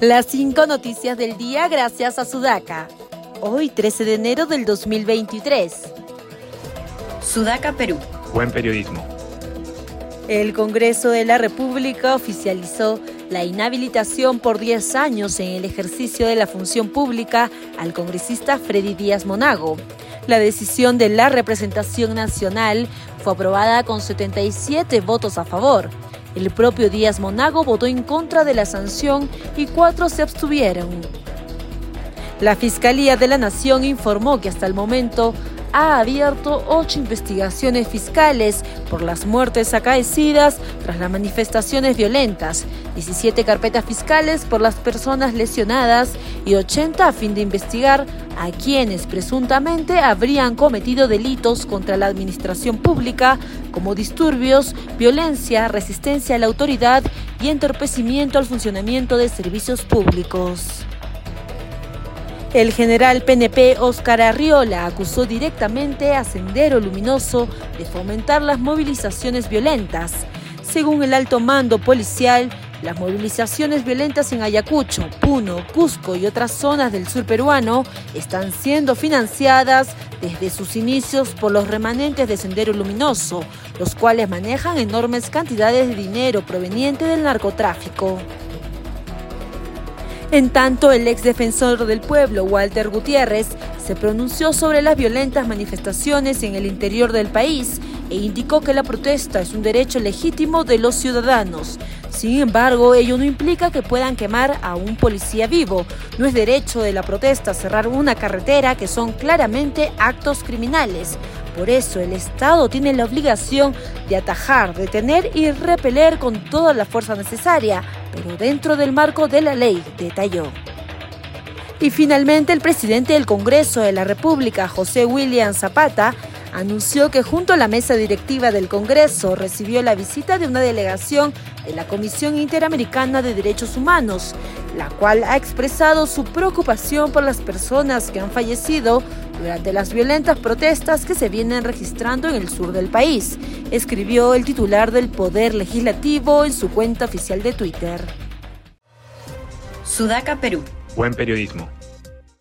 Las cinco noticias del día gracias a Sudaca. Hoy 13 de enero del 2023. Sudaca, Perú. Buen periodismo. El Congreso de la República oficializó la inhabilitación por 10 años en el ejercicio de la función pública al congresista Freddy Díaz Monago. La decisión de la representación nacional fue aprobada con 77 votos a favor. El propio Díaz Monago votó en contra de la sanción y cuatro se abstuvieron. La Fiscalía de la Nación informó que hasta el momento ha abierto ocho investigaciones fiscales por las muertes acaecidas tras las manifestaciones violentas, 17 carpetas fiscales por las personas lesionadas y 80 a fin de investigar a quienes presuntamente habrían cometido delitos contra la administración pública como disturbios, violencia, resistencia a la autoridad y entorpecimiento al funcionamiento de servicios públicos. El general PNP Óscar Arriola acusó directamente a Sendero Luminoso de fomentar las movilizaciones violentas. Según el alto mando policial, las movilizaciones violentas en Ayacucho, Puno, Cusco y otras zonas del sur peruano están siendo financiadas desde sus inicios por los remanentes de Sendero Luminoso, los cuales manejan enormes cantidades de dinero proveniente del narcotráfico. En tanto, el ex defensor del pueblo, Walter Gutiérrez, se pronunció sobre las violentas manifestaciones en el interior del país e indicó que la protesta es un derecho legítimo de los ciudadanos. Sin embargo, ello no implica que puedan quemar a un policía vivo. No es derecho de la protesta cerrar una carretera que son claramente actos criminales. Por eso el Estado tiene la obligación de atajar, detener y repeler con toda la fuerza necesaria, pero dentro del marco de la ley, detalló. Y finalmente el presidente del Congreso de la República, José William Zapata, anunció que junto a la mesa directiva del Congreso recibió la visita de una delegación de la Comisión Interamericana de Derechos Humanos, la cual ha expresado su preocupación por las personas que han fallecido durante las violentas protestas que se vienen registrando en el sur del país, escribió el titular del Poder Legislativo en su cuenta oficial de Twitter. Sudaca, Perú. Buen periodismo.